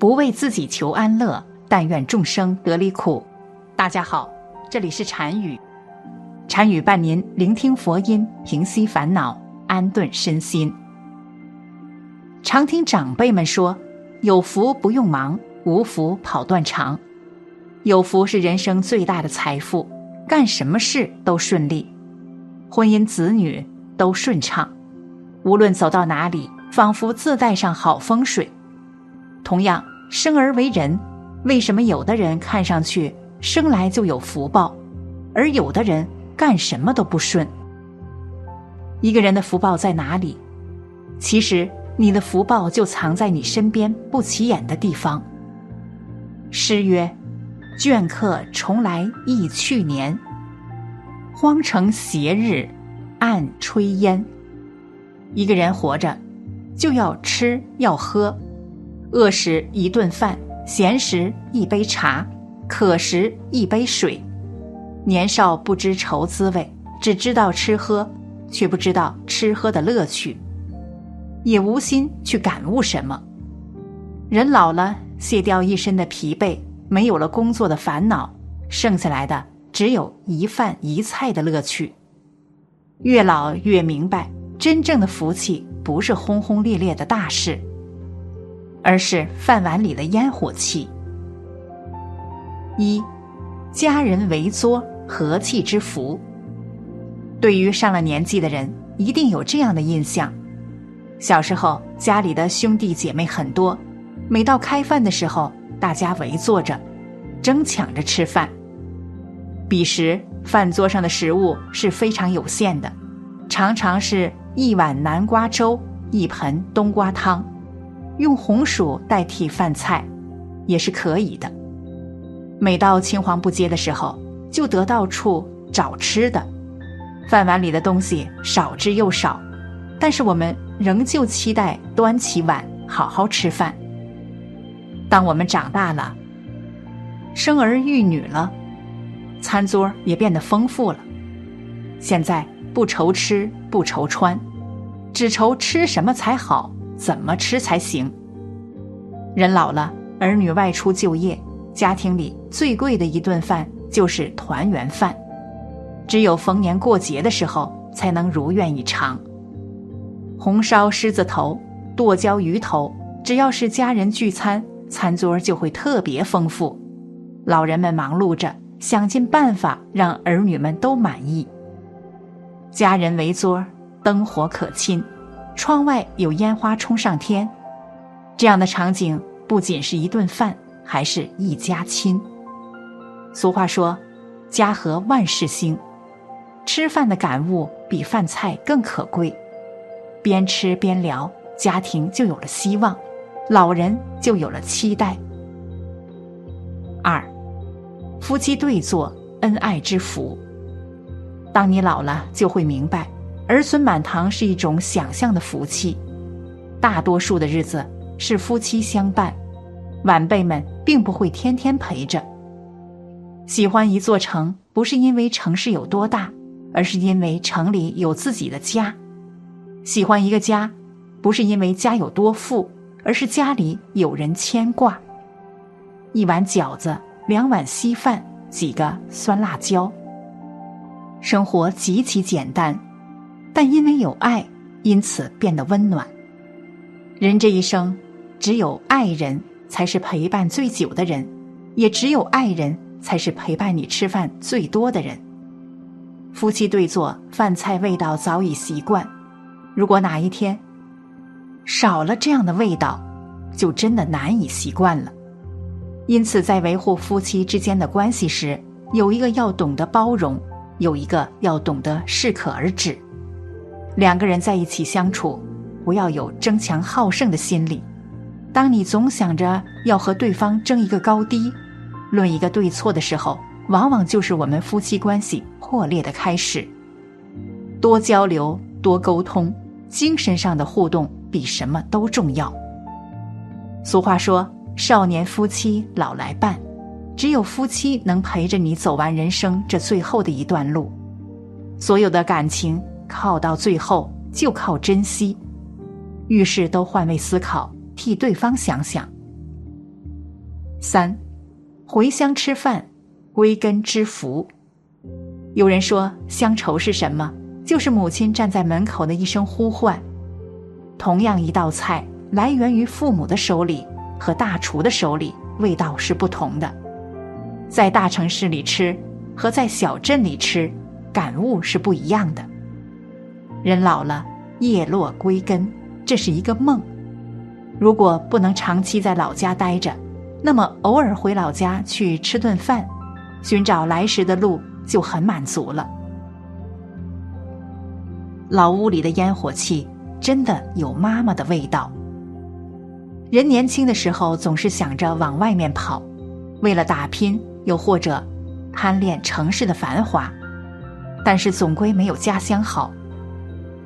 不为自己求安乐，但愿众生得离苦。大家好，这里是禅语，禅语伴您聆听佛音，平息烦恼，安顿身心。常听长辈们说，有福不用忙，无福跑断肠。有福是人生最大的财富，干什么事都顺利，婚姻子女都顺畅，无论走到哪里，仿佛自带上好风水。同样，生而为人，为什么有的人看上去生来就有福报，而有的人干什么都不顺？一个人的福报在哪里？其实，你的福报就藏在你身边不起眼的地方。诗曰：“倦客重来忆去年，荒城斜日暗炊烟。”一个人活着，就要吃要喝。饿时一顿饭，闲时一杯茶，渴时一杯水。年少不知愁滋味，只知道吃喝，却不知道吃喝的乐趣，也无心去感悟什么。人老了，卸掉一身的疲惫，没有了工作的烦恼，剩下来的只有一饭一菜的乐趣。越老越明白，真正的福气不是轰轰烈烈的大事。而是饭碗里的烟火气。一，家人围桌，和气之福。对于上了年纪的人，一定有这样的印象：小时候家里的兄弟姐妹很多，每到开饭的时候，大家围坐着，争抢着吃饭。彼时饭桌上的食物是非常有限的，常常是一碗南瓜粥，一盆冬瓜汤。用红薯代替饭菜，也是可以的。每到青黄不接的时候，就得到处找吃的，饭碗里的东西少之又少，但是我们仍旧期待端起碗好好吃饭。当我们长大了，生儿育女了，餐桌也变得丰富了。现在不愁吃不愁穿，只愁吃什么才好。怎么吃才行？人老了，儿女外出就业，家庭里最贵的一顿饭就是团圆饭，只有逢年过节的时候才能如愿以偿。红烧狮子头、剁椒鱼头，只要是家人聚餐，餐桌就会特别丰富。老人们忙碌着，想尽办法让儿女们都满意。家人围桌，灯火可亲。窗外有烟花冲上天，这样的场景不仅是一顿饭，还是一家亲。俗话说：“家和万事兴。”吃饭的感悟比饭菜更可贵。边吃边聊，家庭就有了希望，老人就有了期待。二，夫妻对坐，恩爱之福。当你老了，就会明白。儿孙满堂是一种想象的福气，大多数的日子是夫妻相伴，晚辈们并不会天天陪着。喜欢一座城，不是因为城市有多大，而是因为城里有自己的家；喜欢一个家，不是因为家有多富，而是家里有人牵挂。一碗饺子，两碗稀饭，几个酸辣椒，生活极其简单。但因为有爱，因此变得温暖。人这一生，只有爱人才是陪伴最久的人，也只有爱人才是陪伴你吃饭最多的人。夫妻对坐，饭菜味道早已习惯。如果哪一天少了这样的味道，就真的难以习惯了。因此，在维护夫妻之间的关系时，有一个要懂得包容，有一个要懂得适可而止。两个人在一起相处，不要有争强好胜的心理。当你总想着要和对方争一个高低，论一个对错的时候，往往就是我们夫妻关系破裂的开始。多交流，多沟通，精神上的互动比什么都重要。俗话说：“少年夫妻老来伴”，只有夫妻能陪着你走完人生这最后的一段路。所有的感情。靠到最后就靠珍惜，遇事都换位思考，替对方想想。三，回乡吃饭，归根知福。有人说乡愁是什么？就是母亲站在门口的一声呼唤。同样一道菜，来源于父母的手里和大厨的手里，味道是不同的。在大城市里吃和在小镇里吃，感悟是不一样的。人老了，叶落归根，这是一个梦。如果不能长期在老家待着，那么偶尔回老家去吃顿饭，寻找来时的路就很满足了。老屋里的烟火气真的有妈妈的味道。人年轻的时候总是想着往外面跑，为了打拼，又或者贪恋城市的繁华，但是总归没有家乡好。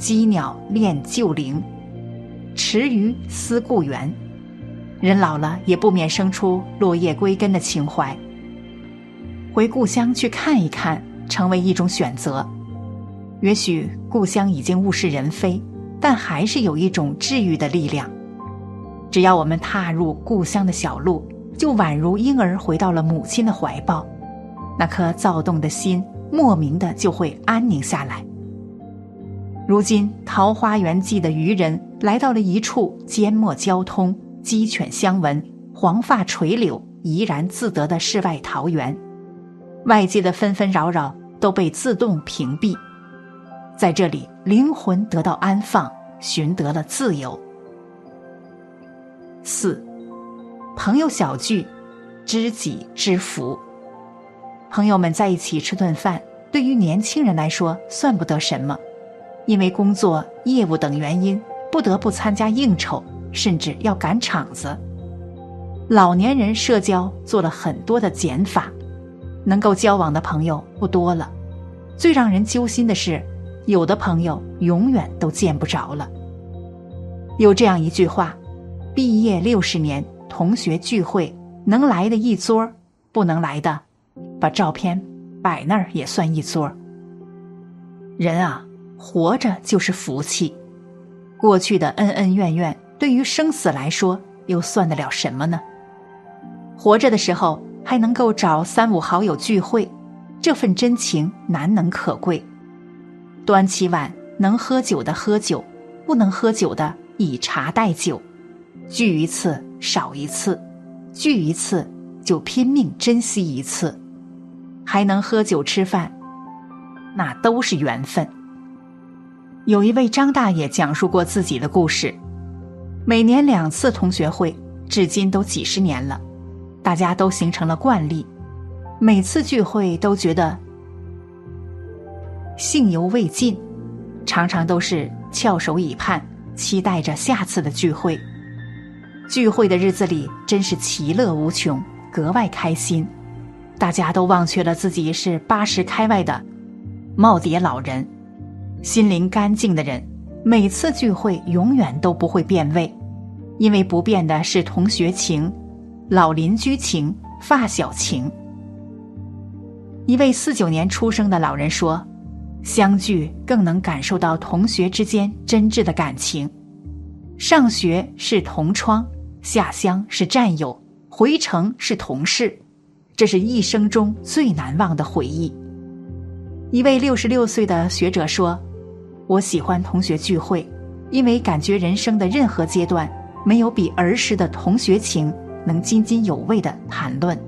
羁鸟恋旧林，池鱼思故园。人老了也不免生出落叶归根的情怀。回故乡去看一看，成为一种选择。也许故乡已经物是人非，但还是有一种治愈的力量。只要我们踏入故乡的小路，就宛如婴儿回到了母亲的怀抱，那颗躁动的心莫名的就会安宁下来。如今《桃花源记》的渔人来到了一处缄默交通。鸡犬相闻，黄发垂柳，怡然自得的世外桃源，外界的纷纷扰扰都被自动屏蔽，在这里，灵魂得到安放，寻得了自由。四，朋友小聚，知己知福。朋友们在一起吃顿饭，对于年轻人来说算不得什么，因为工作、业务等原因，不得不参加应酬。甚至要赶场子。老年人社交做了很多的减法，能够交往的朋友不多了。最让人揪心的是，有的朋友永远都见不着了。有这样一句话：毕业六十年，同学聚会，能来的一桌，不能来的，把照片摆那儿也算一桌。人啊，活着就是福气。过去的恩恩怨怨。对于生死来说，又算得了什么呢？活着的时候还能够找三五好友聚会，这份真情难能可贵。端起碗，能喝酒的喝酒，不能喝酒的以茶代酒。聚一次少一次，聚一次就拼命珍惜一次。还能喝酒吃饭，那都是缘分。有一位张大爷讲述过自己的故事。每年两次同学会，至今都几十年了，大家都形成了惯例。每次聚会都觉得兴犹未尽，常常都是翘首以盼，期待着下次的聚会。聚会的日子里真是其乐无穷，格外开心。大家都忘却了自己是八十开外的耄耋老人，心灵干净的人。每次聚会永远都不会变味，因为不变的是同学情、老邻居情、发小情。一位四九年出生的老人说：“相聚更能感受到同学之间真挚的感情。上学是同窗，下乡是战友，回城是同事，这是一生中最难忘的回忆。”一位六十六岁的学者说。我喜欢同学聚会，因为感觉人生的任何阶段没有比儿时的同学情能津津有味的谈论。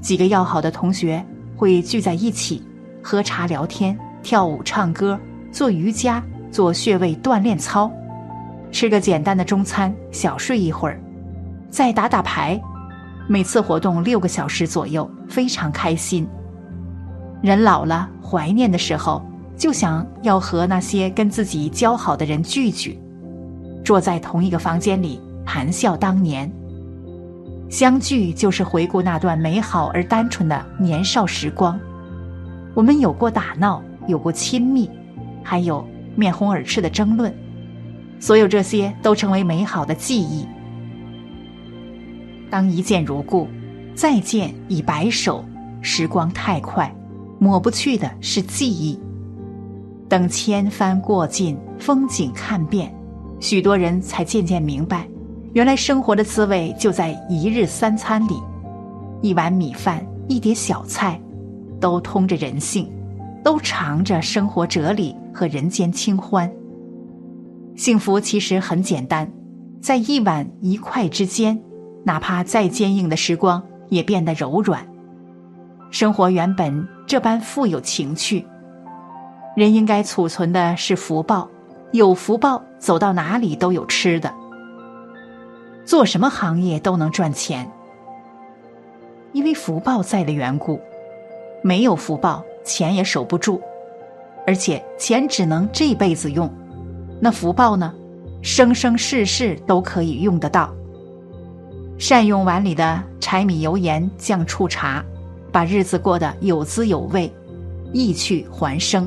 几个要好的同学会聚在一起，喝茶聊天、跳舞唱歌、做瑜伽、做穴位锻炼操，吃个简单的中餐，小睡一会儿，再打打牌。每次活动六个小时左右，非常开心。人老了，怀念的时候。就想要和那些跟自己交好的人聚聚，坐在同一个房间里谈笑当年。相聚就是回顾那段美好而单纯的年少时光。我们有过打闹，有过亲密，还有面红耳赤的争论，所有这些都成为美好的记忆。当一见如故，再见已白首，时光太快，抹不去的是记忆。等千帆过尽，风景看遍，许多人才渐渐明白，原来生活的滋味就在一日三餐里，一碗米饭，一碟小菜，都通着人性，都藏着生活哲理和人间清欢。幸福其实很简单，在一碗一块之间，哪怕再坚硬的时光也变得柔软。生活原本这般富有情趣，人应该储存的是福报，有福报，走到哪里都有吃的。做什么行业都能赚钱，因为福报在的缘故。没有福报，钱也守不住，而且钱只能这辈子用，那福报呢？生生世世都可以用得到。善用碗里的柴米油盐酱醋茶，把日子过得有滋有味，意去还生，